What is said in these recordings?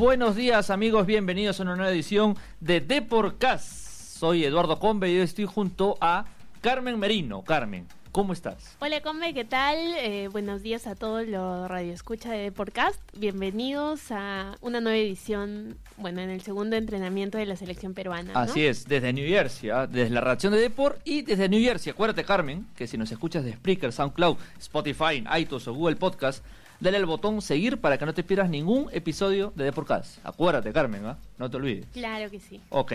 Buenos días amigos, bienvenidos a una nueva edición de Deporcast. Soy Eduardo Combe y hoy estoy junto a Carmen Merino. Carmen, ¿cómo estás? Hola Combe, ¿qué tal? Eh, buenos días a todos los radioescucha de Deporcast. Bienvenidos a una nueva edición, bueno, en el segundo entrenamiento de la selección peruana. ¿no? Así es, desde New Jersey, ¿ah? desde la redacción de Deport y desde New Jersey. Acuérdate Carmen, que si nos escuchas de Spreaker, SoundCloud, Spotify, iTunes o Google Podcast, dale al botón seguir para que no te pierdas ningún episodio de Deportcast. Acuérdate, Carmen, ¿ah? no te olvides. Claro que sí. Ok.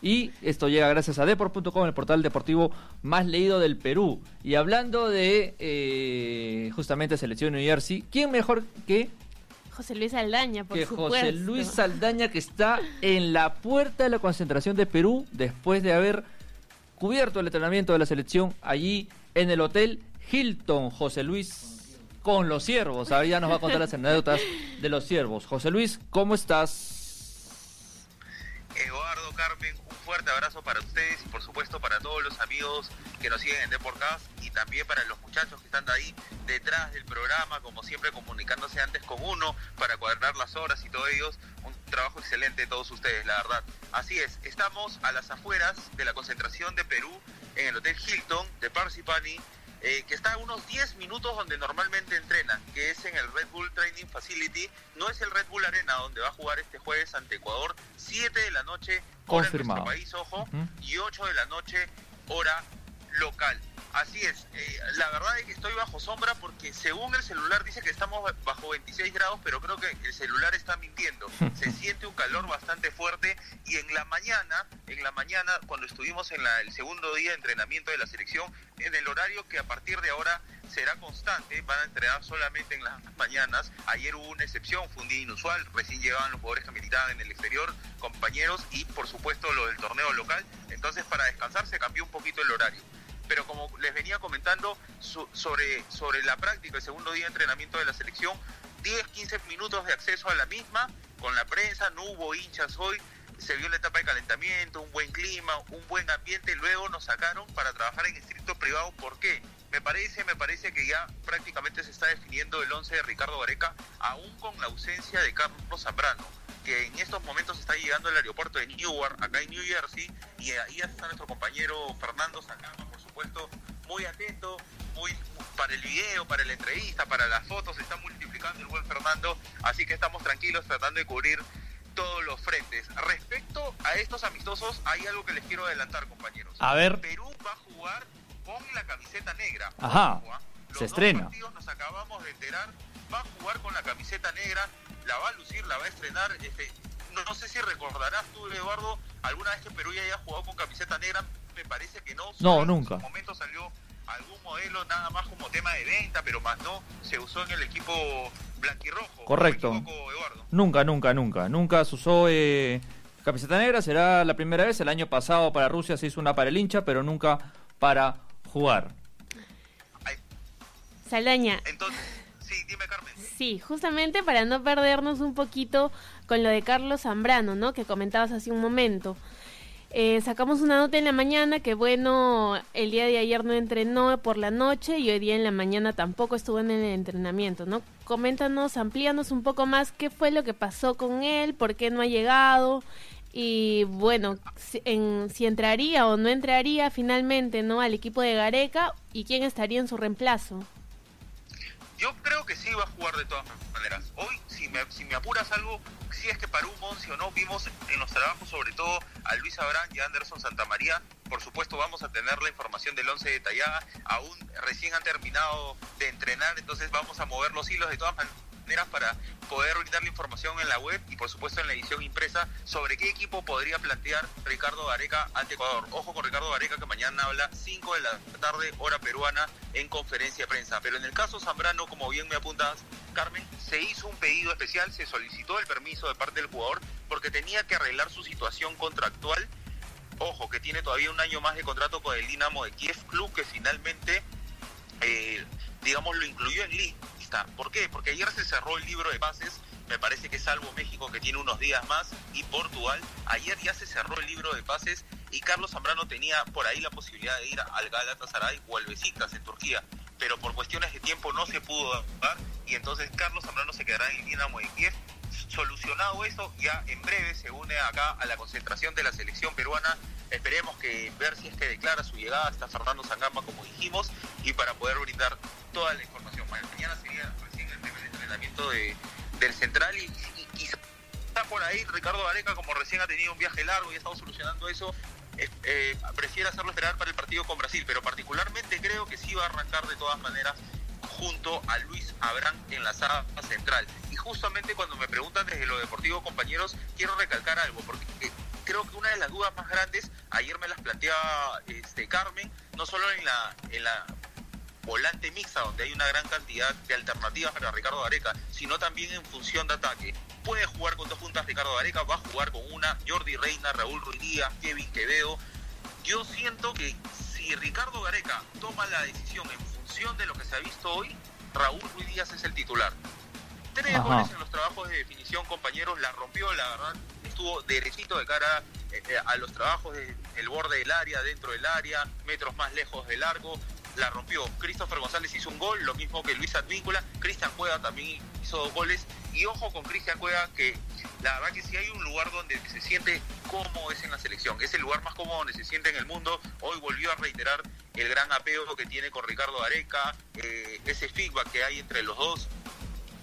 Y esto llega gracias a Deport.com, el portal deportivo más leído del Perú. Y hablando de eh, justamente selección New Jersey, ¿quién mejor que, José Luis Aldaña, por que supuesto. José Luis Saldaña, que está en la puerta de la concentración de Perú después de haber cubierto el entrenamiento de la selección allí en el hotel Hilton? José Luis con los siervos. Ahora ya nos va a contar las anécdotas de los siervos. José Luis, ¿cómo estás? Eduardo, Carmen, un fuerte abrazo para ustedes y por supuesto para todos los amigos que nos siguen en Deporcast y también para los muchachos que están ahí detrás del programa, como siempre comunicándose antes con uno para cuadrar las horas y todo ellos. Un trabajo excelente de todos ustedes, la verdad. Así es, estamos a las afueras de la concentración de Perú en el Hotel Hilton de Parsippany eh, que está a unos 10 minutos donde normalmente entrena, que es en el Red Bull Training Facility. No es el Red Bull Arena donde va a jugar este jueves ante Ecuador, 7 de la noche, hora en Confirmado. nuestro país, ojo, y 8 de la noche, hora local. Así es, eh, la verdad es que estoy bajo sombra porque según el celular dice que estamos bajo 26 grados, pero creo que el celular está mintiendo. Se siente un calor bastante fuerte y en la mañana, en la mañana cuando estuvimos en la- el segundo día de entrenamiento de la selección, en el horario que a partir de ahora será constante, van a entrenar solamente en las mañanas. Ayer hubo una excepción, fue un día inusual, recién llegaban los jugadores que militaban en el exterior, compañeros y por supuesto lo del torneo local. Entonces para descansar se cambió un poquito el horario pero como les venía comentando so- sobre, sobre la práctica, el segundo día de entrenamiento de la selección, 10, 15 minutos de acceso a la misma con la prensa, no hubo hinchas hoy, se vio la etapa de calentamiento, un buen clima, un buen ambiente, luego nos sacaron para trabajar en estricto privado, ¿por qué? Me parece, me parece que ya prácticamente se está definiendo el 11 de Ricardo Gareca, aún con la ausencia de Carlos Zambrano que en estos momentos está llegando al aeropuerto de Newark, acá en New Jersey, y ahí está nuestro compañero Fernando Sacama, por supuesto, muy atento, muy para el video, para la entrevista, para las fotos, se está multiplicando el buen Fernando, así que estamos tranquilos tratando de cubrir todos los frentes. Respecto a estos amistosos, hay algo que les quiero adelantar, compañeros. A ver. Perú va a jugar con la camiseta negra. Ajá, ¿ah? Los se dos estrena. partidos nos acabamos de enterar. Va a jugar con la camiseta negra, la va a lucir, la va a estrenar. Este, no, no sé si recordarás tú, Eduardo, alguna vez que Perú ya haya jugado con camiseta negra. Me parece que no. No, nunca. En su momento salió algún modelo nada más como tema de venta, pero más no se usó en el equipo blanquirrojo. Correcto. ¿Me equivoco, Eduardo? Nunca, nunca, nunca. Nunca se usó eh, camiseta negra. Será la primera vez. El año pasado para Rusia se hizo una para el hincha, pero nunca para jugar. Ay, Saldaña, entonces, sí, dime, Carmen. sí, justamente para no perdernos un poquito con lo de Carlos Zambrano, ¿no? Que comentabas hace un momento. Eh, sacamos una nota en la mañana que bueno, el día de ayer no entrenó por la noche y hoy día en la mañana tampoco estuvo en el entrenamiento, ¿no? Coméntanos, amplíanos un poco más qué fue lo que pasó con él, por qué no ha llegado y bueno, si, en- si entraría o no entraría finalmente, ¿no? Al equipo de Gareca y quién estaría en su reemplazo. Yo creo que sí va a jugar de todas maneras. Hoy, si me, si me apuras algo, si es que para un Monsi o no, vimos en los trabajos sobre todo a Luis Abrán y a Anderson Santamaría. Por supuesto vamos a tener la información del 11 detallada. Aún recién han terminado de entrenar, entonces vamos a mover los hilos de todas maneras para poder brindar la información en la web y por supuesto en la edición impresa sobre qué equipo podría plantear Ricardo Gareca ante Ecuador. Ojo con Ricardo Gareca que mañana habla 5 de la tarde hora peruana en conferencia de prensa. Pero en el caso Zambrano, como bien me apuntas, Carmen, se hizo un pedido especial, se solicitó el permiso de parte del jugador porque tenía que arreglar su situación contractual. Ojo, que tiene todavía un año más de contrato con el Dinamo de Kiev Club que finalmente eh, digamos, lo incluyó en lista. ¿Por qué? Porque ayer se cerró el libro de pases, me parece que salvo México que tiene unos días más y Portugal. Ayer ya se cerró el libro de pases y Carlos Zambrano tenía por ahí la posibilidad de ir al Galatasaray o al Besiktas en Turquía, pero por cuestiones de tiempo no se pudo dar y entonces Carlos Zambrano se quedará en el Dinamo de Kiev. Solucionado eso, ya en breve se une acá a la concentración de la selección peruana. Esperemos que ver si es que declara su llegada hasta Fernando Sangamba, como dijimos, y para poder brindar toda la información. Mañana sería recién el primer entrenamiento de, del central y, y por ahí Ricardo Areca, como recién ha tenido un viaje largo y ha estado solucionando eso, eh, hacerlo esperar para el partido con Brasil, pero particularmente creo que sí va a arrancar de todas maneras junto a Luis Abrán en la sala central. Y justamente cuando me preguntan desde lo deportivo, compañeros, quiero recalcar algo, porque creo que una de las dudas más grandes, ayer me las planteaba este, Carmen, no solo en la, en la volante mixta, donde hay una gran cantidad de alternativas para Ricardo Areca, sino también en función de ataque. Puede jugar con dos puntas Ricardo Areca, va a jugar con una Jordi Reina, Raúl Ruiz Díaz, Kevin Quevedo. Yo siento que si Ricardo Gareca toma la decisión en función de lo que se ha visto hoy, Raúl Ruiz Díaz es el titular. Tres Ajá. goles en los trabajos de definición, compañeros, la rompió, la verdad, estuvo derechito de cara eh, eh, a los trabajos del borde del área, dentro del área, metros más lejos del largo, la rompió. Christopher González hizo un gol, lo mismo que Luis Advíncula, Cristian Cueva también hizo dos goles, y ojo con Cristian Cueva que la verdad que si hay un lugar donde se siente cómodo es en la selección, es el lugar más cómodo donde se siente en el mundo, hoy volvió a reiterar el gran apego que tiene con Ricardo Areca, eh, ese feedback que hay entre los dos,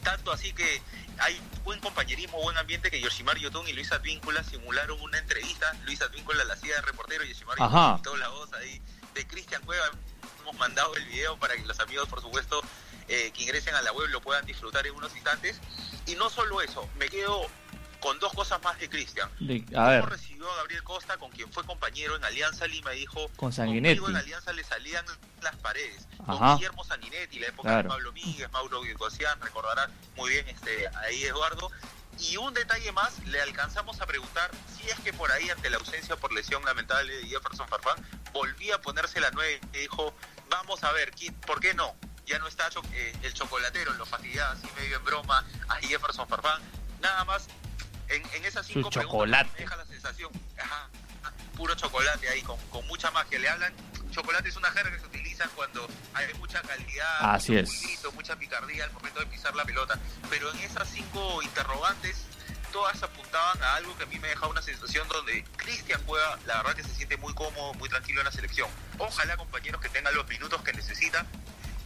tanto así que hay buen compañerismo, buen ambiente que Yoshimar Yotun y Luis Advíncula simularon una entrevista, Luis Advíncula la hacía de reportero y Yoshimar. Yotun la voz ahí de Cristian Cueva, hemos mandado el video para que los amigos por supuesto eh, que ingresen a la web lo puedan disfrutar en unos instantes, y no solo eso, me quedo con dos cosas más de Cristian. A ¿Cómo ver, recibió a Gabriel Costa, con quien fue compañero en Alianza Lima? Dijo, Con Sanguinetti. "Conmigo en Alianza le salían las paredes. Ajá. Con Guillermo Sanguinetti, la época Claro. de Pablo Míguez, Mauro Guilcocián, recordará muy bien este ahí Eduardo. Y un detalle más, le alcanzamos a preguntar si es que por ahí, ante la ausencia por lesión lamentable de Jefferson Farfán, volvía a ponerse la 9 y dijo, vamos a ver, ¿quién- ¿por qué no? Ya no está eh, el chocolatero, lo fastidiaba así medio en broma a Jefferson Farfán. Nada más, en, en esas cinco preguntas chocolate. me deja la sensación, ajá, puro chocolate ahí, con, con mucha magia. Le hablan, chocolate es una jerga que se utiliza cuando hay mucha calidad, Así mucho es. pulito, mucha picardía al momento de pisar la pelota. Pero en esas cinco interrogantes, todas apuntaban a algo que a mí me deja una sensación donde Cristian Cueva, la verdad que se siente muy cómodo, muy tranquilo en la selección. Ojalá compañeros que tengan los minutos que necesitan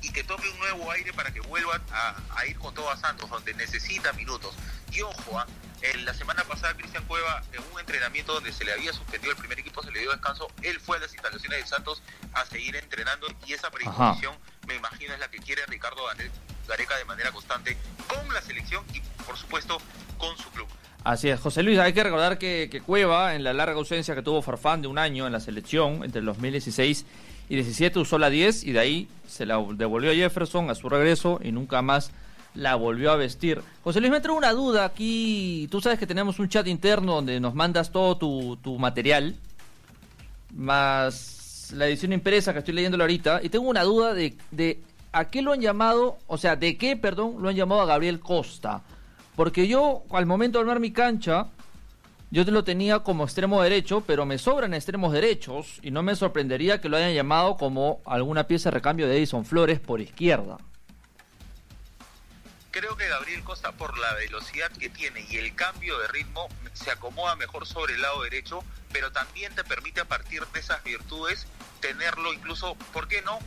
y que tome un nuevo aire para que vuelvan a, a ir con todo a Santos, donde necesita minutos. Y ojo, ¿ah? En la semana pasada Cristian Cueva, en un entrenamiento donde se le había suspendido el primer equipo, se le dio descanso, él fue a las instalaciones de Santos a seguir entrenando y esa predisposición me imagino es la que quiere Ricardo Gare- Gareca de manera constante con la selección y por supuesto con su club. Así es, José Luis, hay que recordar que, que Cueva, en la larga ausencia que tuvo Farfán de un año en la selección, entre el 2016 y 17, usó la 10 y de ahí se la devolvió a Jefferson a su regreso y nunca más la volvió a vestir. José Luis, me entró una duda aquí. Tú sabes que tenemos un chat interno donde nos mandas todo tu, tu material, más la edición impresa que estoy leyéndolo ahorita, y tengo una duda de, de a qué lo han llamado, o sea, de qué, perdón, lo han llamado a Gabriel Costa. Porque yo, al momento de armar mi cancha, yo te lo tenía como extremo derecho, pero me sobran extremos derechos y no me sorprendería que lo hayan llamado como alguna pieza de recambio de Edison Flores por izquierda. Creo que Gabriel Costa, por la velocidad que tiene y el cambio de ritmo, se acomoda mejor sobre el lado derecho, pero también te permite a partir de esas virtudes tenerlo incluso, ¿por qué no?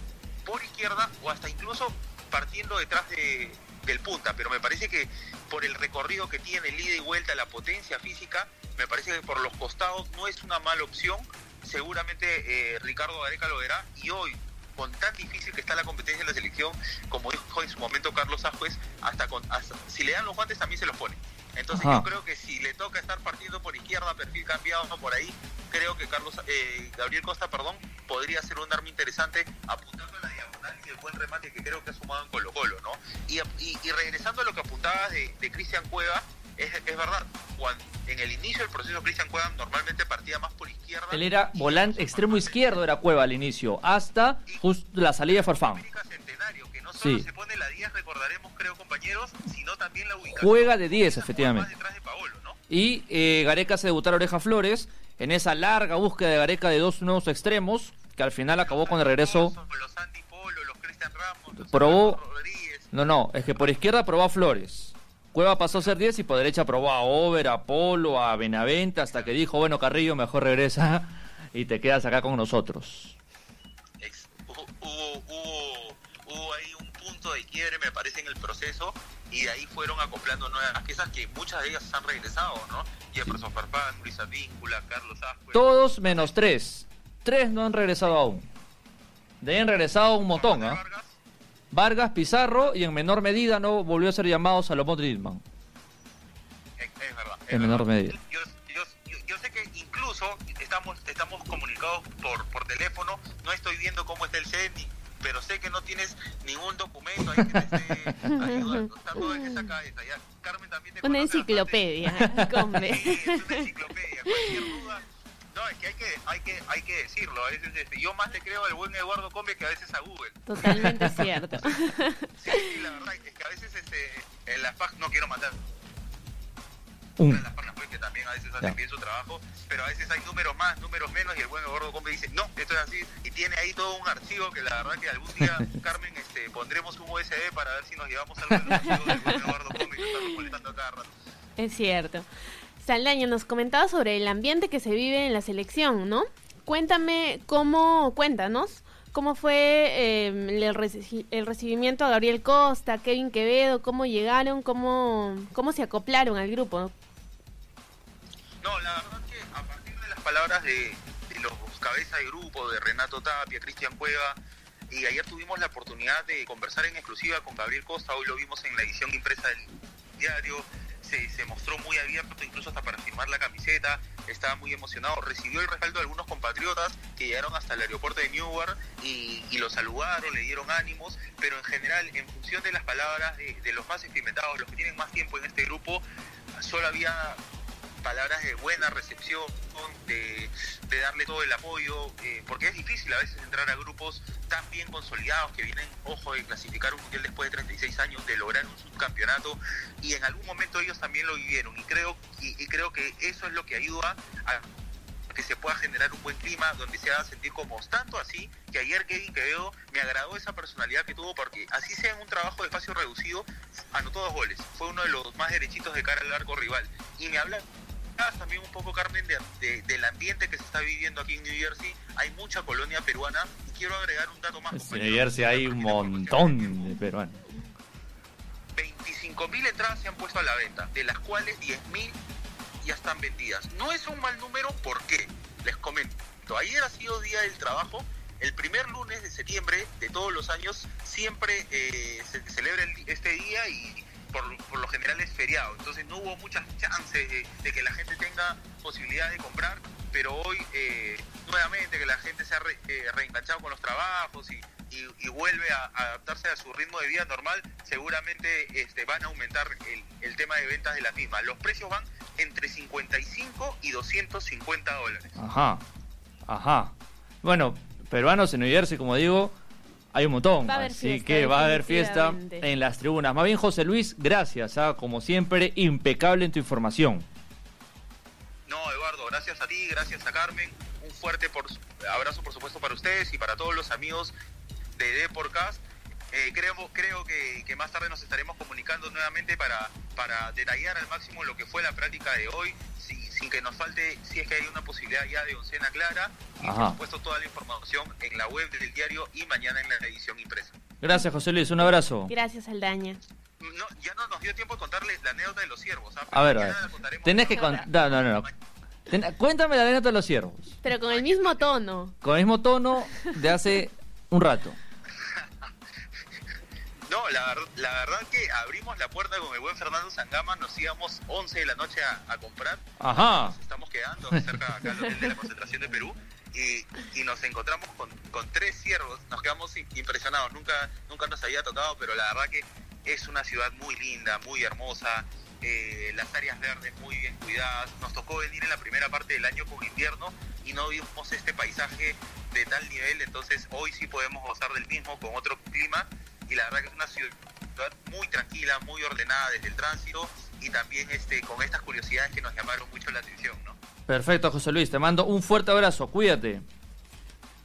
Por izquierda o hasta incluso partiendo detrás de, del punta, pero me parece que por el recorrido que tiene, el ida y vuelta, la potencia física, me parece que por los costados no es una mala opción. Seguramente eh, Ricardo Gareca lo verá y hoy, con tan difícil que está la competencia en la selección, como dijo en su momento Carlos Ajuez, hasta, con, hasta si le dan los guantes también se los pone. Entonces Ajá. yo creo que si le toca estar partiendo por izquierda, perfil cambiado o por ahí, creo que Carlos eh, Gabriel Costa, perdón, podría ser un arma interesante apuntando a la diagonal y el buen remate que creo que ha sumado en Colo Colo, ¿no? Y, y, y regresando a lo que apuntabas de, de Cristian Cueva, es, es verdad, cuando, en el inicio del proceso Cristian Cueva normalmente partía más por izquierda. Él era volante extremo izquierdo, era Cueva al inicio, hasta justo la salida de Farfán. Centenario, que no solo Sí. se pone la 10, recordaremos, creo, compañeros, sino también la ubicación. Juega de 10, Esa jugada efectivamente. más detrás de Paolo, ¿no? Y eh, Gareca hace debutar a Oreja Flores en esa larga búsqueda de Gareca de dos nuevos extremos, que al final acabó con el regreso. Los Andy Polo, los Cristian Ramos, los Probó- Rodríguez. No, no, es que por izquierda probó a Flores. Cueva pasó a ser 10 y por derecha probó a Over, a Polo, a Benavente, hasta que dijo, bueno, Carrillo, mejor regresa y te quedas acá con nosotros. Ex- Hubo, hubo, hubo- ahí un punto de quiebre, me parece, en el proceso, y de ahí fueron acoplando nuevas piezas que muchas de ellas han regresado, ¿no? Jefferson Farfán, Luis Advíncula, Carlos Ascuez. Todos menos tres. Tres no han regresado aún. De ahí han regresado un montón. Vargas, Vargas, Pizarro y en menor medida no volvió a ser llamado Salomón Drittman. Es, es verdad. es En menor verdad. medida. Yo, yo- yo- yo sé que incluso estamos estamos comunicados por, por teléfono, no estoy viendo cómo está el set, ni- pero sé que no tienes ningún documento ahí que te esté ayudando. Está todo en esa cabeza. Ya. Carmen también te Una enciclopedia, bastante. come. Sí, es una enciclopedia. Cualquier duda. No, es que hay que, hay que, hay que decirlo. A veces este, yo más le creo al buen Eduardo Combe que a veces a Google. Totalmente cierto. Sí, sí, la verdad es que a veces este, en las páginas no quiero matar Un. en las páginas web que también a veces hacen bien su trabajo, pero a veces hay números más, números menos, y el buen Eduardo Combe dice, no, esto es así, y tiene ahí todo un archivo que la verdad que algún día, Carmen, este, pondremos un USB para ver si nos llevamos algo del archivo del buen Eduardo Combe que está molestando a cada rato. Es cierto. Saldaña nos comentaba sobre el ambiente que se vive en la selección, ¿no? Cuéntame cómo, cuéntanos, cómo fue el, reci- el recibimiento a Gabriel Costa, Kevin Quevedo, cómo llegaron, cómo, cómo se acoplaron al grupo. No, la verdad que a partir de las palabras de, de los cabezas de grupo, de Renato Tapia, Cristian Cueva, y ayer tuvimos la oportunidad de conversar en exclusiva con Gabriel Costa, hoy lo vimos en la edición impresa del diario, se, mostró muy abierto, incluso hasta para firmar la camiseta, estaba muy emocionado, recibió el respaldo de algunos compatriotas que llegaron hasta el aeropuerto de Newark y, lo saludaron, le dieron ánimos, pero en general, en función de las palabras de los más experimentados, los que tienen más tiempo en este grupo, solo había palabras de buena recepción, de, darle todo el apoyo, eh, porque es difícil a veces entrar a grupos tan bien consolidados que vienen, ojo, de clasificar un mundial después de 36 años, de lograr un subcampeonato, y en algún momento ellos también lo vivieron, y creo, y, y creo que eso es lo que ayuda a que se pueda generar un buen clima donde se haga sentir cómodos. Tanto así que ayer Kevin Quevedo me agradó esa personalidad que tuvo porque así sea en un trabajo de espacio reducido, anotó dos goles. Fue uno de los más derechitos de cara al arco rival. Y me habla también un poco, Carmen, de, de- del ambiente que se está viviendo aquí en New Jersey. Hay mucha colonia peruana. Y quiero agregar un dato más. En. New Jersey hay un montón de peruanos. 25.000 entradas se han puesto a la venta, de las cuales 10.000 ya están vendidas. No es un mal número, ¿por qué? Les comento. Ayer ha sido Día del Trabajo. El primer lunes de septiembre de todos los años siempre eh, se celebra el- este día y por, por lo general es feriado. Entonces no hubo muchas chances de, que la gente tenga posibilidad de comprar, pero hoy eh, nuevamente que la gente se ha eh, reenganchado con los trabajos y, y- vuelve a, a adaptarse a su ritmo de vida normal, seguramente este, van a aumentar el, el tema de ventas de las mismas. Los precios van entre 55 y 250 dólares. Ajá, ajá. Bueno, peruanos en New Jersey, como digo, hay un montón. Va así fiesta, que va a haber fiesta en las tribunas. Más bien, José Luis, gracias. ah, Como siempre, impecable en tu información. No, Eduardo, gracias a ti, gracias a Carmen. Un fuerte por, abrazo, por supuesto, para ustedes y para todos los amigos de Deporcast. Eh, creo creo que, que más tarde nos estaremos comunicando nuevamente para, para detallar al máximo lo que fue la práctica de hoy, si- sin que nos falte, si es que hay una posibilidad ya de oncena clara, y Ajá. por supuesto toda la información en la web del diario y mañana en la edición impresa. Gracias, José Luis. Un abrazo. Gracias, Saldaña. No, ya no nos dio tiempo de contarles la anécdota de los ciervos. ¿ah? A ver, a ver. la contaremos Tenés que contar. No, no, no. Ten- Cuéntame la anécdota de los ciervos. Pero con el mismo tono. Con el mismo tono de hace un rato. No, la, ver- la verdad que abrimos la puerta con el buen Fernando Sangama, nos íbamos 11 de la noche a, a comprar, Ajá. nos estamos quedando cerca acá del hotel de la concentración de Perú y, y nos encontramos con, con tres ciervos, nos quedamos impresionados, nunca, nunca nos había tocado, pero la verdad que es una ciudad muy linda, muy hermosa, eh, las áreas verdes muy bien cuidadas, nos tocó venir en la primera parte del año con invierno y no vimos este paisaje de tal nivel, entonces hoy sí podemos gozar del mismo con otro clima y la verdad que es una ciudad muy tranquila, muy ordenada desde el tránsito y también este con estas curiosidades que nos llamaron mucho la atención, ¿no? Perfecto, José Luis. Te mando un fuerte abrazo. Cuídate.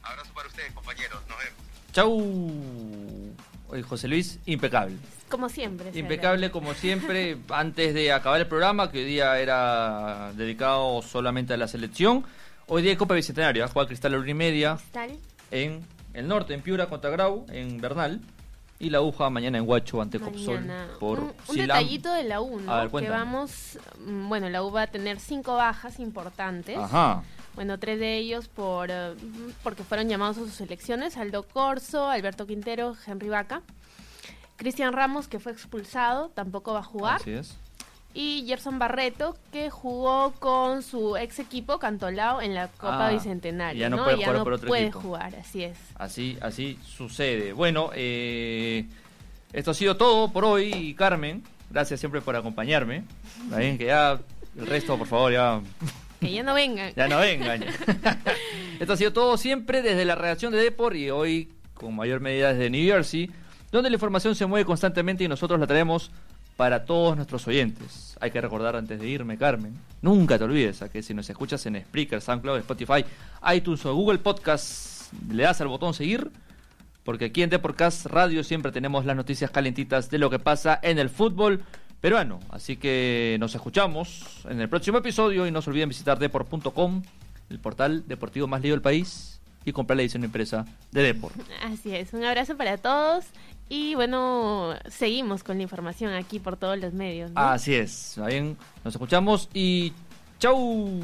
Abrazo para ustedes, compañeros, nos vemos. Chau. Oye, José Luis, impecable. Como siempre. Impecable como siempre, antes de acabar el programa, que hoy día era dedicado solamente a la selección. Hoy día hay Copa Bicentenario, ¿eh? juega Cristal a la una y media Cristal. en el norte, en Piura contra Grau, en Bernal. Y la UJA mañana en Huacho ante Copsol por un, detallito de la U, ¿no? A ver, que vamos, mm, bueno, la U va a tener cinco bajas importantes. Ajá. Bueno, tres de ellos por eh, porque fueron llamados a sus selecciones. Aldo Corso, Alberto Quintero, Henry Vaca. Cristian Ramos, que fue expulsado, tampoco va a jugar. Así es. Y Gerson Barreto, que jugó con su ex equipo Cantolao en la Copa Ah, Bicentenario. ya no ¿no? puede Ya jugar no por otro puede equipo. jugar, así es. Así, así sucede. Bueno, eh, esto ha sido todo por hoy, Carmen. Gracias siempre por acompañarme. Bien que ya el resto, por favor, ya, Que ya no vengan. ya no vengan. esto ha sido todo siempre desde la redacción de Depor y hoy con mayor medida desde New Jersey, donde la información se mueve constantemente y nosotros la traemos para todos nuestros oyentes. Hay que recordar antes de irme, Carmen, nunca te olvides a que si nos escuchas en Spreaker, SoundCloud, Spotify, iTunes o Google Podcast, le das al botón seguir, porque aquí en Deporcast Radio siempre tenemos las noticias calentitas de lo que pasa en el fútbol peruano. Así que nos escuchamos en el próximo episodio y no se olviden visitar deport.com, el portal deportivo más leído del país, y comprar la edición impresa de Deport. Así es, un abrazo para todos y bueno, seguimos con la información aquí por todos los medios. ¿no? Así es. Bien, nos escuchamos y chau.